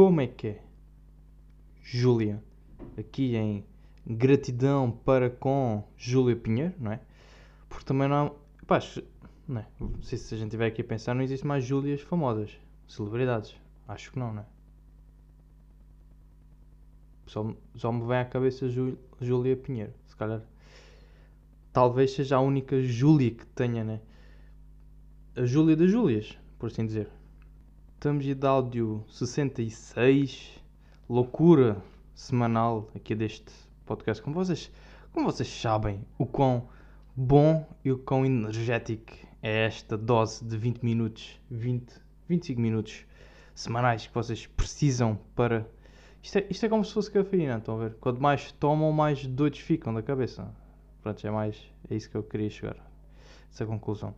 como é que é? Júlia, aqui em gratidão para com Júlia Pinheiro, não é? Porque também não. Pá, não, é? sei se a gente estiver aqui a pensar, não existe mais Júlias famosas, celebridades. Acho que não, não é? Só, só me vem à cabeça Júlia Pinheiro, se calhar. Talvez seja a única Júlia que tenha, né? A Júlia das Júlias, por assim dizer. Estamos de áudio 66. Loucura semanal aqui deste podcast. Como vocês, como vocês sabem, o quão bom e o quão energético é esta dose de 20 minutos, 20, 25 minutos semanais que vocês precisam para isto é, isto é como se fosse cafeína, estão a ver? Quanto mais tomam, mais doidos ficam da cabeça. Pronto, é mais. É isso que eu queria chegar. Essa conclusão.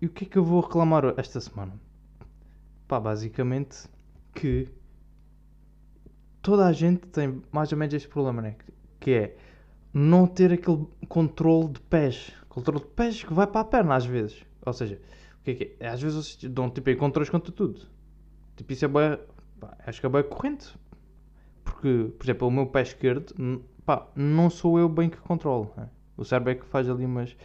E o que é que eu vou reclamar esta semana? Pá, basicamente que toda a gente tem mais ou menos este problema, né? Que é não ter aquele controle de pés. Controle de pés que vai para a perna às vezes. Ou seja, o que é que é? Às vezes vocês dão tipo controles contra tudo. Tipo, isso é bem Pá, acho que é bem corrente. Porque, por exemplo, o meu pé esquerdo, pá, não sou eu bem que controlo. Né? O cérebro é que faz ali, mas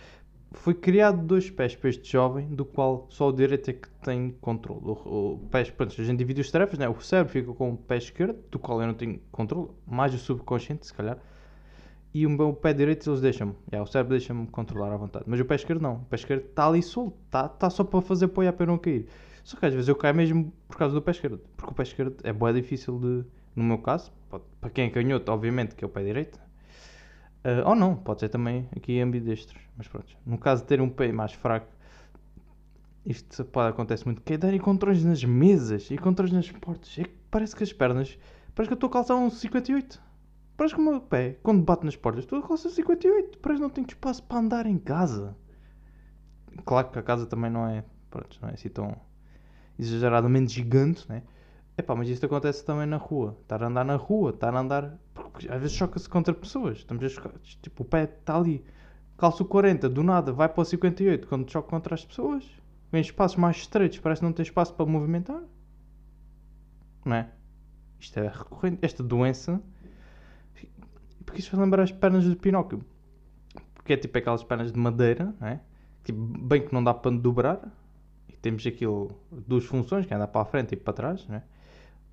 foi criado dois pés para este jovem, do qual só o direito é que tem controle. O, o pé, pronto, a gente divide os tarefas, né? o cérebro fica com o pé esquerdo, do qual eu não tenho controle, mais o subconsciente, se calhar. E o meu pé direito eles deixam-me. Yeah, o cérebro deixa-me controlar à vontade. Mas o pé esquerdo não. O pé esquerdo está ali solto. Está tá só para fazer apoio para eu não cair. Só que às vezes eu caio mesmo por causa do pé esquerdo. Porque o pé esquerdo é bem difícil de. No meu caso, pode, para quem é canhoto, obviamente, que é o pé direito. Uh, ou não, pode ser também aqui ambidestros. Mas pronto. No caso de ter um pé mais fraco, isto pode acontece muito. Que é dar encontrões nas mesas encontrões nas portas. É que parece que as pernas. Parece que eu estou a calçar um 58. Parece que o meu pé, quando bate nas portas, estou a calçar 58. Parece que não tenho espaço para andar em casa. Claro que a casa também não é. Pronto, não é assim tão exageradamente gigante, né? Epá, mas isto acontece também na rua. Estar a andar na rua, estar a andar. Porque às vezes choca-se contra pessoas. Estamos a chocar. Tipo, o pé está ali. Calço 40, do nada vai para o 58 quando choca contra as pessoas. Vem espaços mais estreitos, parece que não tem espaço para movimentar. Não é? Isto é recorrente. Esta doença. Porque isto vai lembrar as pernas do Pinóquio. Porque é tipo aquelas pernas de madeira, não é? Tipo, bem que não dá para dobrar temos aquilo, duas funções, que é andar para a frente e para trás, né?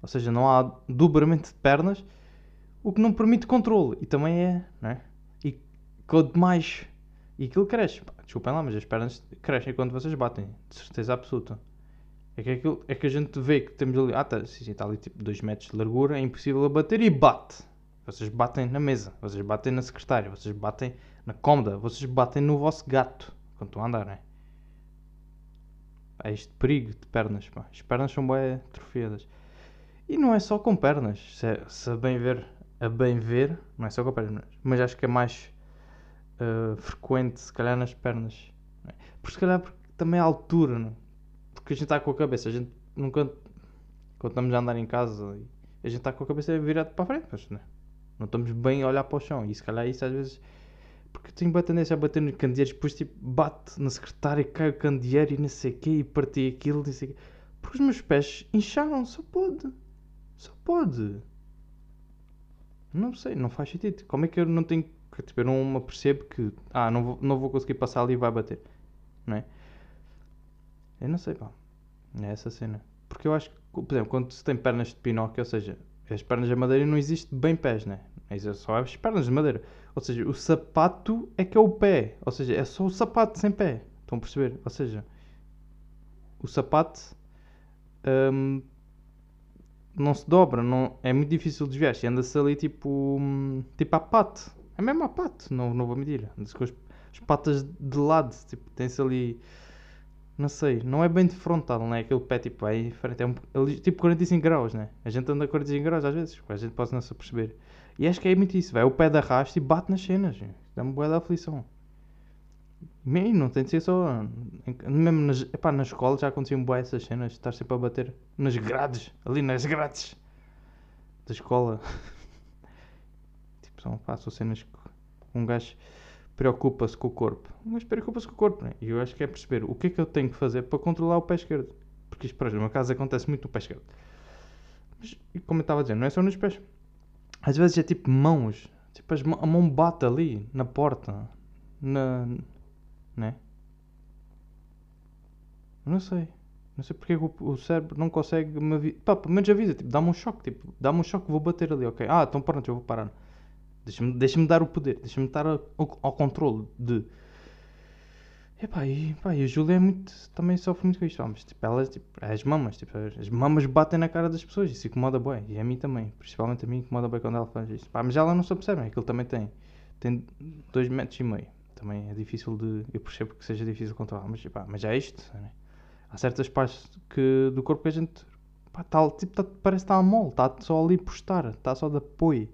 Ou seja, não há dobramento de pernas, o que não permite controle. E também é, né? E quanto mais. E aquilo cresce. Desculpem lá, mas as pernas crescem quando vocês batem, de certeza absoluta. É que, aquilo, é que a gente vê que temos ali. Ah, tá, sim, está ali tipo 2 metros de largura, é impossível bater e bate. Vocês batem na mesa, vocês batem na secretária, vocês batem na cômoda, vocês batem no vosso gato quando estão a andar, não é? Há este perigo de pernas, pá. As pernas são bem atrofiadas. E não é só com pernas. Se, é, se a bem ver, a bem ver, não é só com pernas. Mas acho que é mais uh, frequente, se calhar, nas pernas. É? Porque se calhar porque também a altura, não? É? Porque a gente está com a cabeça, a gente nunca. Quando estamos a andar em casa, a gente está com a cabeça virada para a frente, mas não, é? não estamos bem a olhar para o chão. E se calhar isso às vezes porque tenho boa tendência a bater nos candeeiros, depois tipo, bate na secretária, cai o candeeiro e não sei o quê, e parti aquilo, não sei o quê. Porque os meus pés incharam, só pode. Só pode. Não sei, não faz sentido. Como é que eu não tenho. Tipo, eu não me percebo que. Ah, não vou, não vou conseguir passar ali e vai bater. Não é? Eu não sei, pá. É essa cena. Porque eu acho que, por exemplo, quando se tem pernas de pinóquio, ou seja, as pernas de madeira não existe bem pés, né? É só as pernas de madeira. Ou seja, o sapato é que é o pé. Ou seja, é só o sapato sem pé. Estão a perceber? Ou seja, o sapato hum, não se dobra. Não, é muito difícil de desviar. Anda-se ali tipo, hum, tipo a pato. É mesmo a pato, não, não vou medir. Anda-se com as, as, patas de lado. Tipo, tem-se ali. Não sei, não é bem de frontal, não é? Aquele pé tipo aí frente. É um, tipo 45 graus, né? A gente anda a 45 graus às vezes. A gente pode não se perceber. E acho que é muito isso, vai o pé da raste e bate nas cenas. Dá-me boa da aflição. Não tem de ser só. Mesmo nas, epá, na escola já aconteciam boas essas cenas, estar sempre a bater nas grades, ali nas grades da escola. tipo, são, pá, cenas que um gajo preocupa-se com o corpo. Um gajo preocupa-se com o corpo, né? E eu acho que é perceber o que é que eu tenho que fazer para controlar o pé esquerdo. Porque isto, por exemplo, no meu caso acontece muito no pé esquerdo. Mas, como eu estava a dizer, não é só nos pés. Às vezes é tipo mãos. Tipo, as a mão bate ali, na porta. Na. Né? Não sei. Não sei porque é o, cérebro não consegue me avisar. Pá, pelo menos avisa, tipo, dá-me um choque. Tipo, dá-me um choque, vou bater ali, ok. Ah, então pronto, eu vou parar. Deixa-me deixa dar o poder, deixa-me estar ao, ao controle de. Epá, e, pá, e a Júlia é muito, também sofre muito com isto. Mas tipo, elas, tipo, as mamas, tipo, as as mamas batem na cara das pessoas. Isso incomoda bem. E a mim também. Principalmente a mim incomoda bem quando ela faz isso. Pá, mas ela não se apercebe, é que ele também tem. Tem dois metros e meio. Também é difícil de. Eu percebo que seja difícil controlar. Mas, pá, mas é isto. Né? Há certas partes que, do corpo que a gente. Pá, tá, tipo, tá- parece que está mole. Está só ali por estar. Está só de apoio.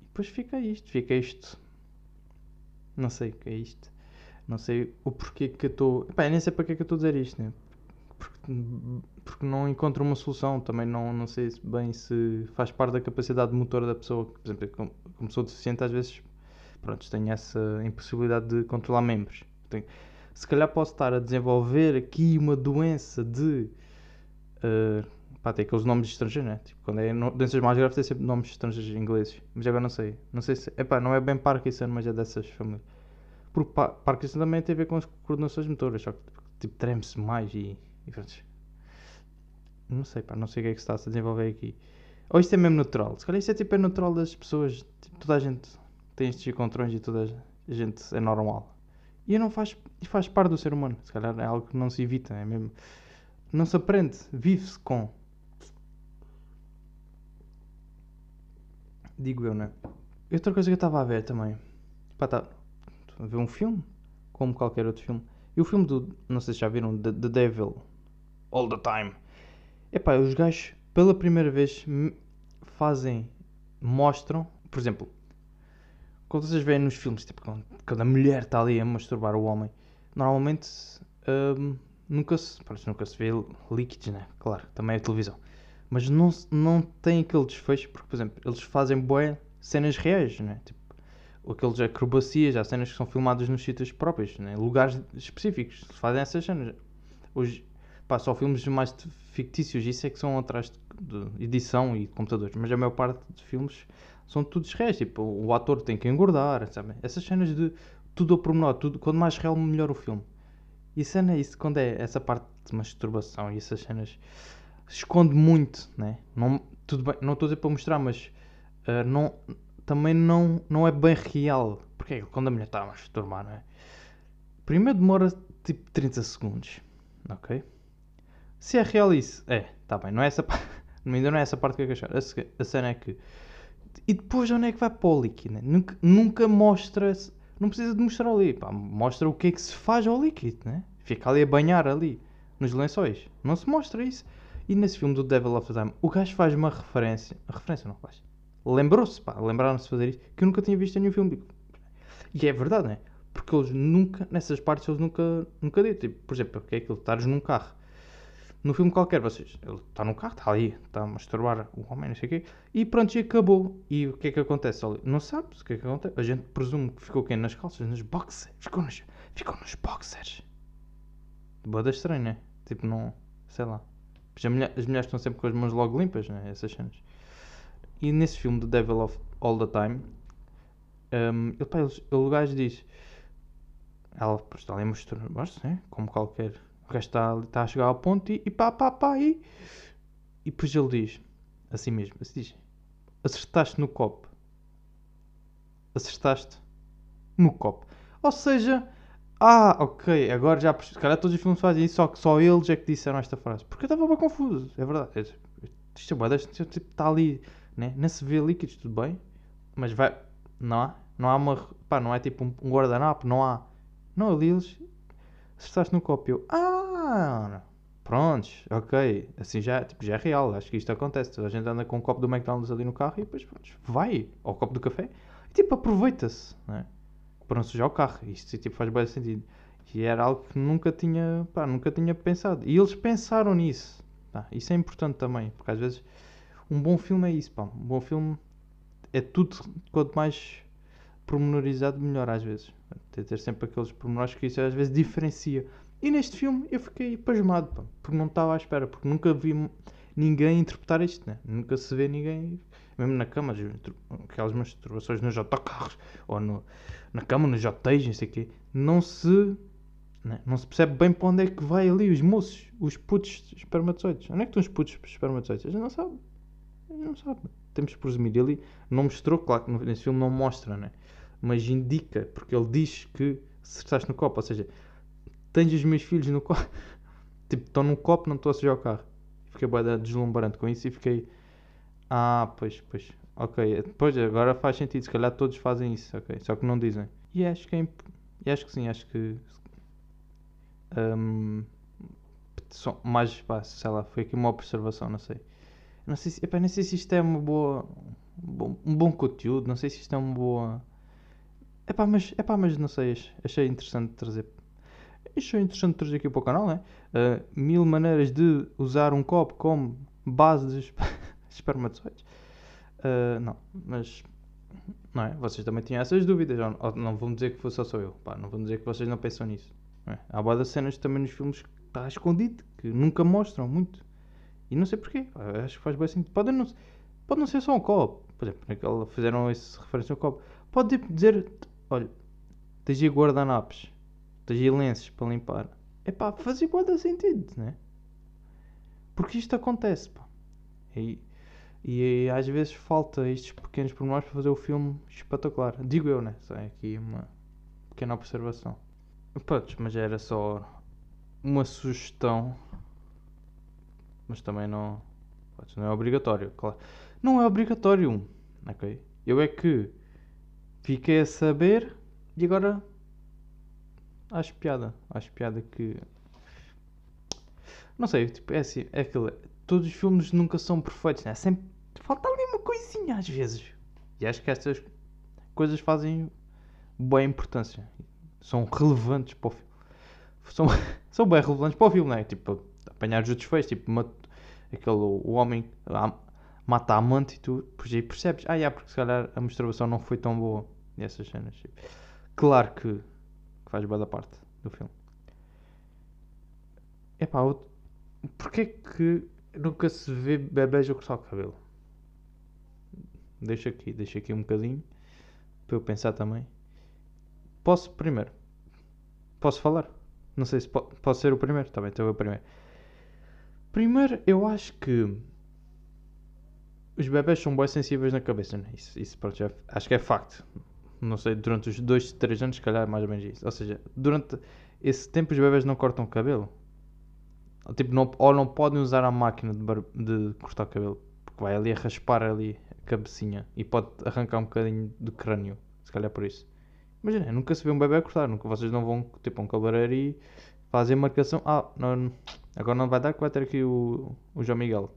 E depois fica isto. Fica isto. Não sei o que é isto. Não sei o porquê que eu estou. Eu nem sei para que é que eu estou a dizer isto, né? Porque, porque não encontro uma solução. Também não, não sei se- bem se faz parte da capacidade motora da pessoa. Por exemplo, como, como sou deficiente, às vezes pronto, tenho essa impossibilidade de controlar membros. Tenho- se calhar posso estar a desenvolver aqui uma doença de. eh, pá, tem aqueles nomes estrangeiros, né? Tipo, quando é no- doenças mais graves, tem sempre nomes estrangeiros ingleses. Mas agora não sei. Não sei se. Epá, não é bem Parkinson, mas é dessas famílias. Porque pa Parkinson também tem a ver com as coordenações motoras, só que tipo, treme-se mais e, e pronto. Não sei, pá, não sei o que é que se está a se desenvolver aqui. Ou isto é mesmo natural? Se calhar isto é tipo é natural das pessoas, tipo, toda a gente tem estes encontrões e toda a gente é normal. E não faz, e faz parte do ser humano. Se calhar é algo que não se evita, é mesmo. Não se aprende, vive-se com. Digo eu, né? Outra coisa que eu estava a ver também. Pá, tá, a ver um filme, como qualquer outro filme. E o filme do, não sei se já viram, The, The Devil, All the Time. Epá, os gajos, pela primeira vez, fazem, mostram, por exemplo, quando vocês veem nos filmes, tipo, quando, quando a mulher está ali a masturbar o homem, normalmente hum, nunca, se, pronto, nunca se vê líquidos, né? Claro, também é televisão. Mas não, não tem aquele desfecho, porque, por exemplo, eles fazem bué cenas reais, né? Tipo, aqueles acrobacias, há cenas que são filmadas nos sítios próprios, né? lugares específicos, se fazem essas cenas. Pá, só filmes mais fictícios, isso é que são atrás de, edição e computadores, mas a maior parte de filmes são todos reais, tipo, o ator tem que engordar, sabe? Essas cenas de tudo ao pormenor, tudo, quanto mais real, melhor o filme. E cena, isso, quando é essa parte de masturbação e essas cenas, esconde muito, né? Não, tudo bem, não estou a dizer para mostrar, mas ah, não, também não, não é bem real. Porque é quando a mulher está a masturbar, não é? Primeiro demora tipo 30 segundos, ok? Se é real isso, é, tá bem, não é essa pa- ainda não é essa parte que eu quero achar. A, cena é que. E depois onde é que vai para o líquido? Né? Nunca, nunca mostra. Não precisa de mostrar ali, pá, mostra o que é que se faz ao líquido, né? Fica ali a banhar ali, nos lençóis. Não se mostra isso. E nesse filme do Devil of the Time, o gajo faz uma referência. Referência não faz. Lembrou-se, pá, lembraram-se de fazer isso, que eu nunca tinha visto em nenhum filme. E é verdade, né? Porque eles nunca, nessas partes, eles nunca, nunca dizem. Tipo, por exemplo, o que é aquilo? Estares num carro. No filme qualquer, vocês, ele está no carro, está ali, está a masturbar o homem, não sei o quê, e pronto, e acabou. E o que é que acontece? ali? Não sabes o que é que acontece. A gente presume que ficou quem? Nas calças, nos boxers. Ficou nos, ficou nos boxers. Boda estranho, né? Tipo, não, sei lá. As, mulher- as mulheres estão sempre com as mãos logo limpas, né? Essas cenas. E nesse filme, The Devil of All the Time, um, ele, pá, ele, ele, o gajo diz: Ela está ali a mostrar, né? como qualquer. O gajo está, está a chegar ao ponto e, e pá, pá, pá, e. E depois ele diz: Assim mesmo, assim diz: Acertaste no copo. Acertaste no copo. Ou seja, ah, ok, agora já. Se calhar todos os filmes fazem isso, só que só eles é que disseram esta frase. Porque eu estava bem confuso, é verdade. É- Isto é deste- tipo, está ali, né? Não se vê líquidos, tudo bem. Mas vai. Não há? Não há uma. Pá, não é tipo um, um guardanapo, não há. Não, ali eles. Acertaste no copo. Eu. Ah! Prontos, ok. Assim já, tipo, já é real. Acho que isto acontece. A gente anda com um copo do McDonald's ali no carro e depois pronto, vai ao copo do café e tipo aproveita-se, né? Para não sujar o carro. Isto tipo, faz bem sentido. E era algo que nunca tinha, pá, nunca tinha pensado. E eles pensaram nisso. Isso é importante também, porque às vezes um bom filme é isso, pá. Um bom filme é tudo quanto mais pormenorizado, melhor às vezes. Tem ter sempre aqueles pormenores que isso às vezes diferencia. E neste filme eu fiquei pasmado, pá, porque não estava à espera, porque nunca vi, ninguém interpretar isto, né? Nunca se vê ninguém, mesmo na cama, aquelas masturbações nos autocarros, ou no, na cama, nos hotéis, não sei o quê, não se, né? não se percebe bem para onde é que vai ali os moços, os putos espermatozoides. Onde é que estão os putos espermatozoides? Gente não sabe. A gente não sabe. Temos que presumir. Ele não mostrou, claro que nesse filme não mostra, né? Mas indica, porque ele diz que estás no copo, ou seja, tens os meus filhos no copo. tipo, estão no copo, não estou a sujar o carro. Fiquei bem deslumbrante com isso e fiquei. Ah, pois, pois. Ok, depois agora faz sentido. Se calhar todos fazem isso, ok. Só que não dizem. E acho que é imp... e acho que sim, acho que. Um, mais, sei lá, foi aqui uma observação, não sei. Não sei se, epá, não sei se isto é uma boa. Um bom conteúdo, não sei se isto é uma boa. Epá, mas, epá, mas não sei, achei interessante trazer Achei interessante trazer aqui para o canal, né? Uh, mil maneiras de usar um copo como base de espermatozoides. Uh, não, mas não é? Vocês também tinham essas dúvidas. Ou, ou não vão dizer que foi só sou eu. Pá, não vão dizer que vocês não pensam nisso. Não é? Há boas cenas também nos filmes que está escondido, que nunca mostram muito. E não sei porquê. Acho que faz bem sentido. Pode não, pode não ser só um copo. Por exemplo, naquela fizeram essa referência ao copo. Pode dizer, olha, tens aí guardanapos de lenços para limpar. É pá, fazia boa sentido, né? Porque isto acontece, pá. E, e, às vezes falta estes pequenos pormenores para fazer o filme espetacular. Digo eu, né? Só é aqui uma pequena observação. Pronto, mas era só uma sugestão. Mas também não. Não é obrigatório, claro. Não é obrigatório, ok? Eu é que fiquei a saber e agora acho piada. Acho piada que. Não sei, tipo, é assim, é aquilo. Todos os filmes nunca são perfeitos, né? Sempre falta ali uma coisinha às vezes. E acho que estas coisas fazem boa importância. São relevantes para o filme. São, são bem relevantes para o filme, né? Tipo, apanhar os feios, tipo, aquele, o homem mata a amante e tu pois aí percebes, ah, é, porque se calhar a masturbação não foi tão boa nessas cenas. Tipo. Claro que que faz boa da parte do filme. Epá, o... porquê que nunca se vê bebês a cortar o cabelo? Deixa aqui, deixa aqui um bocadinho para eu pensar também. Posso primeiro? Posso falar? Não sei se po posso ser o primeiro. Está bem, então eu primeiro. Primeiro, eu acho que os bebés são bem sensíveis na cabeça, né? Isso, isso pronto, já, acho que é facto não sei, durante os 2, 3 anos, se calhar é mais ou menos isso. Ou seja, durante esse tempo os bebés não cortam o cabelo. Tipo, não, ou não podem usar a máquina de, bar, de cortar o cabelo, porque vai ali a raspar ali a cabecinha e pode arrancar um bocadinho do crânio, se calhar por isso. Imagina, nunca se vê um bebê a cortar, nunca vocês não vão tipo a um cabeleireiro e fazer marcação. Ah, não, agora não vai dar que vai ter aqui o, o João Miguel.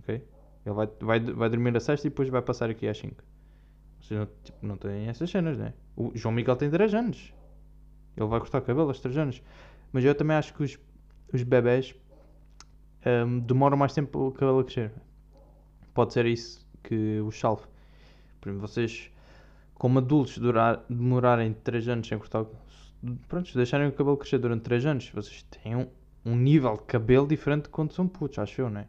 Ok? Ele vai, vai, vai dormir a sexta e depois vai passar aqui às 5. Vocês não, tipo, não têm essas cenas, né? O João Miguel tem 3 anos. Ele vai cortar cabelo aos 3 anos. Mas eu também acho que os, os bebés um, demoram mais tempo o cabelo a crescer. Pode ser isso que os salve. Por exemplo, vocês, como adultos, durar, demorarem 3 anos sem cortar Pronto, deixarem o cabelo crescer durante 3 anos, vocês têm um, um nível de cabelo diferente de quando são putos, acho eu, né?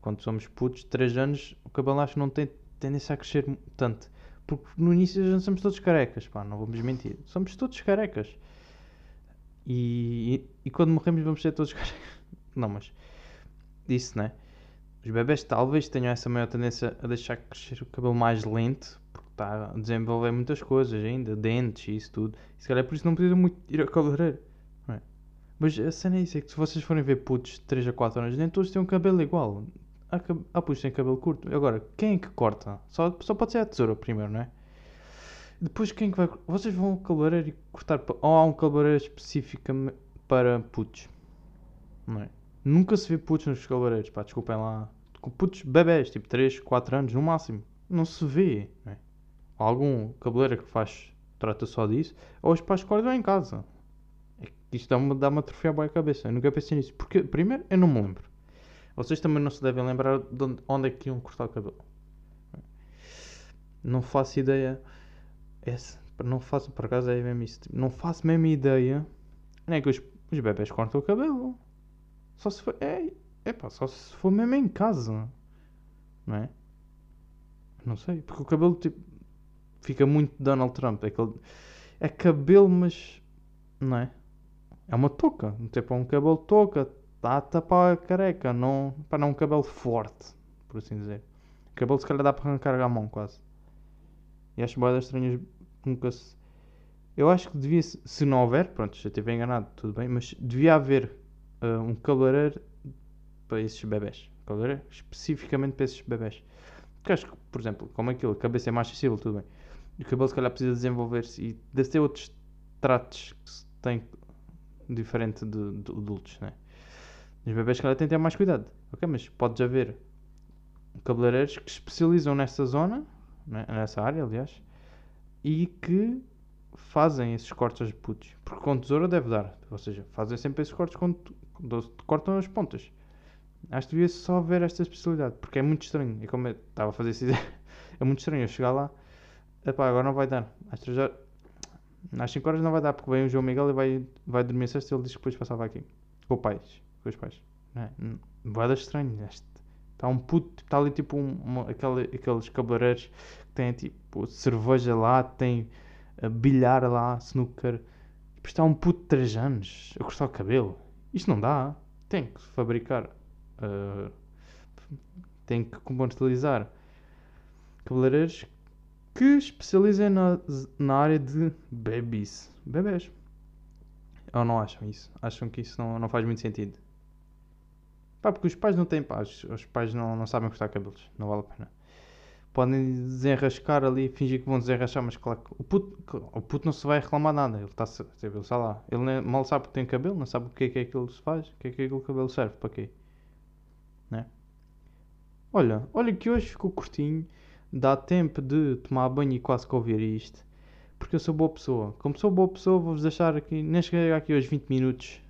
Quando somos putos, 3 anos, o cabelo acho que não tem tendência a crescer tanto. Porque no início já somos todos carecas, pá, não vamos mentir. Somos todos carecas. E, e, e quando morremos vamos ser todos carecas. Não, mas isso, né? Os bebés talvez tenham essa maior tendência a deixar crescer o cabelo mais lento, porque está a desenvolver muitas coisas ainda, dentes e isso tudo. E se calhar por isso não precisam muito ir a cabeleireiro. Mas a cena é isso, é que se vocês forem ver putos de 3 a 4 anos, nem todos têm um cabelo igual. Há, putos têm cabelo curto. Agora, quem é que corta? Só, só pode ser a tesoura primeiro, não é? Depois quem é que vai. Vocês vão ao cabeleireiro e cortar. Ou há um cabeleireiro específico para putos? Não é? Nunca se vê putos nos cabeleireiros, pá, desculpem lá. Putos bebés, tipo 3, 4 anos no máximo. Não se vê, não é? Há algum cabeleireiro que faz. Trata só disso. Ou os pais cortam em casa. Isto dá-me dá a troféu à cabeça. Eu nunca pensei nisso. Porque, primeiro, eu não me lembro. Vocês também não se devem lembrar de onde, onde é que iam cortar o cabelo. Não faço ideia. Não faço, por acaso é mesmo isso. Não faço mesmo ideia. Nem é que os, os bebés cortam o cabelo. Só se for. É, É pá, só se for mesmo em casa. Não é? Não sei. Porque o cabelo tipo. Fica muito Donald Trump. É, aquele... é cabelo, mas. Não é? É uma touca. Tipo, é um cabelo touca. Está a tapar a careca. Não, para não é um cabelo forte. Por assim dizer. O cabelo se calhar dá para arrancar a mão quase. E acho boas estranhas nunca se. Eu acho que devia, se não houver, pronto, já estive enganado, tudo bem, mas devia haver uh, um cabeleireiro para esses bebés. Cabeleireiro especificamente para esses bebés. Porque acho que, por exemplo, como aquilo, a cabeça é mais acessível, tudo bem. O cabelo se calhar precisa desenvolver-se e deve ter outros tratos que se tem diferente de, de adultos, né? Os bebés se calhar têm que ter mais cuidado. Ok, mas pode haver cabeleireiros que especializam nessa zona, né? nessa área, aliás, e que fazem esses cortes aos putos. Porque com tesoura deve dar. Ou seja, fazem sempre esses cortes quando cortam as pontas. Acho que devia só ver esta especialidade. Porque é muito estranho. E como eu estava a fazer isso, é muito estranho eu chegar lá. Epá, agora não vai dar. Às 3 horas. Às 5 horas não vai dar porque vem o João Miguel e vai, vai dormir sexta e ele diz que depois passava aqui. Com os pais. Com os pais. Não é? Vai dar estranho. Está um puto. Está ali tipo um, uma, aquele, aqueles cabeleireiros que têm tipo cerveja lá, tem bilhar lá, snooker. Depois está um puto de 3 anos a cortar o cabelo. Isto não dá. Tem que fabricar. Uh, tem que compartilhar cabeleireiros que especializem na, na área de babies. Bebés. Ou não acham isso? Acham que isso não, não faz muito sentido? Pá, porque os pais não têm paz. Os pais não, não sabem cortar cabelos. Não vale a pena podem desenrascar ali, fingir que vão desenrascar, mas claro que o puto, o puto não se vai reclamar nada, ele está ele está lá, ele nem, mal sabe que tem cabelo, não sabe o que é que aquilo se faz, o que é que aquele cabelo serve, para quê? Né? Olha, olha que hoje ficou curtinho, dá tempo de tomar banho e quase que ouvir isto, porque eu sou boa pessoa. Como sou boa pessoa, vou-vos deixar aqui, nem cheguei aqui hoje 20 minutos,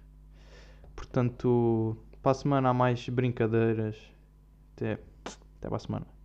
portanto, para a semana há mais brincadeiras. Até, até para a semana.